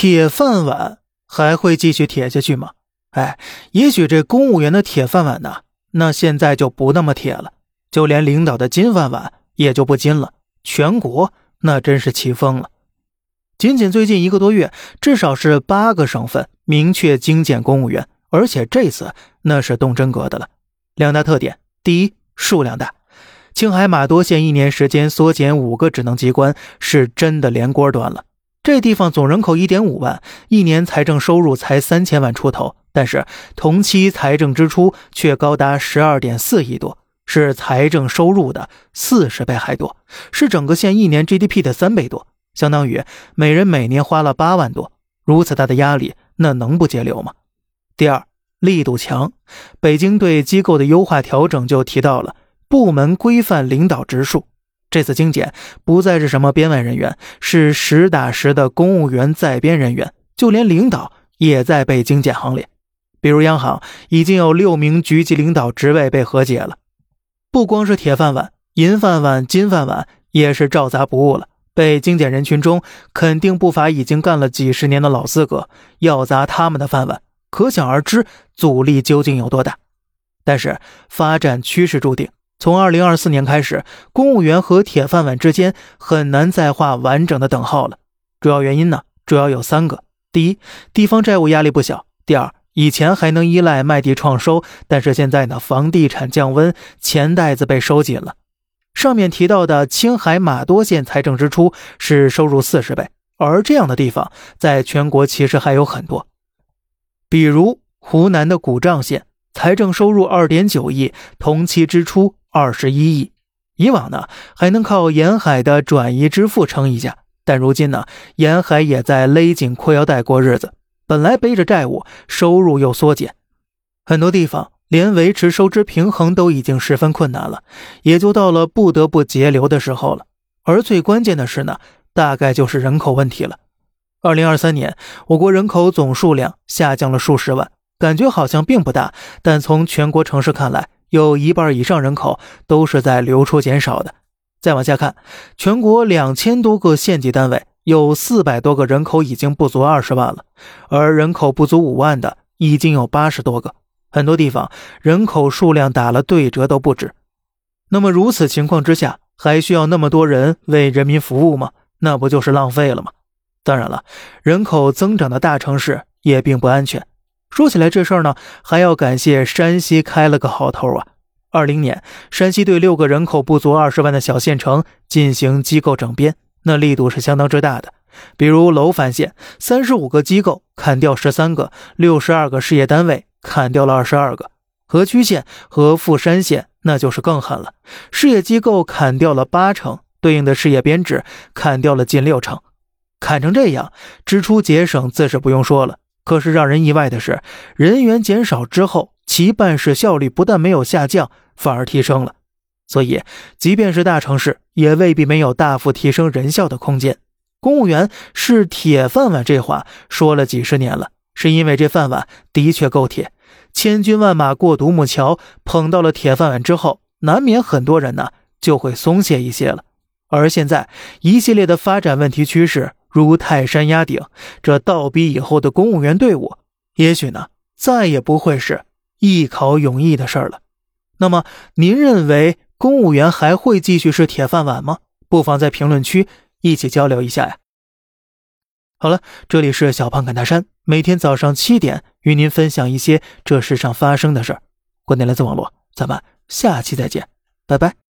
铁饭碗还会继续铁下去吗？哎，也许这公务员的铁饭碗呢，那现在就不那么铁了，就连领导的金饭碗也就不金了。全国那真是气疯了。仅仅最近一个多月，至少是八个省份明确精简公务员，而且这次那是动真格的了。两大特点：第一，数量大，青海玛多县一年时间缩减五个职能机关，是真的连锅端了。这地方总人口一点五万，一年财政收入才三千万出头，但是同期财政支出却高达十二点四亿多，是财政收入的四十倍还多，是整个县一年 GDP 的三倍多，相当于每人每年花了八万多。如此大的压力，那能不节流吗？第二，力度强，北京对机构的优化调整就提到了部门规范领导直属。这次精简不再是什么编外人员，是实打实的公务员在编人员，就连领导也在被精简行列。比如央行已经有六名局级领导职位被和解了，不光是铁饭碗、银饭碗、金饭碗也是照砸不误了。被精简人群中肯定不乏已经干了几十年的老资格，要砸他们的饭碗，可想而知阻力究竟有多大。但是发展趋势注定。从二零二四年开始，公务员和铁饭碗之间很难再画完整的等号了。主要原因呢，主要有三个：第一，地方债务压力不小；第二，以前还能依赖卖地创收，但是现在呢，房地产降温，钱袋子被收紧了。上面提到的青海玛多县财政支出是收入四十倍，而这样的地方在全国其实还有很多，比如湖南的古丈县，财政收入二点九亿，同期支出。二十一亿，以往呢还能靠沿海的转移支付撑一下，但如今呢沿海也在勒紧裤腰带过日子，本来背着债务，收入又缩减，很多地方连维持收支平衡都已经十分困难了，也就到了不得不节流的时候了。而最关键的是呢，大概就是人口问题了。二零二三年，我国人口总数量下降了数十万，感觉好像并不大，但从全国城市看来。有一半以上人口都是在流出减少的。再往下看，全国两千多个县级单位，有四百多个人口已经不足二十万了，而人口不足五万的已经有八十多个。很多地方人口数量打了对折都不止。那么如此情况之下，还需要那么多人为人民服务吗？那不就是浪费了吗？当然了，人口增长的大城市也并不安全。说起来这事儿呢，还要感谢山西开了个好头啊！二零年，山西对六个人口不足二十万的小县城进行机构整编，那力度是相当之大的。比如楼烦县，三十五个机构砍掉十三个，六十二个事业单位砍掉了二十二个。河曲县和富山县那就是更狠了，事业机构砍掉了八成，对应的事业编制砍掉了近六成。砍成这样，支出节省自是不用说了。可是让人意外的是，人员减少之后，其办事效率不但没有下降，反而提升了。所以，即便是大城市，也未必没有大幅提升人效的空间。公务员是铁饭碗，这话说了几十年了，是因为这饭碗的确够铁。千军万马过独木桥，捧到了铁饭碗之后，难免很多人呢就会松懈一些了。而现在一系列的发展问题趋势。如泰山压顶，这倒逼以后的公务员队伍，也许呢，再也不会是一考永逸的事儿了。那么，您认为公务员还会继续是铁饭碗吗？不妨在评论区一起交流一下呀。好了，这里是小胖侃大山，每天早上七点与您分享一些这世上发生的事儿。观点来自网络，咱们下期再见，拜拜。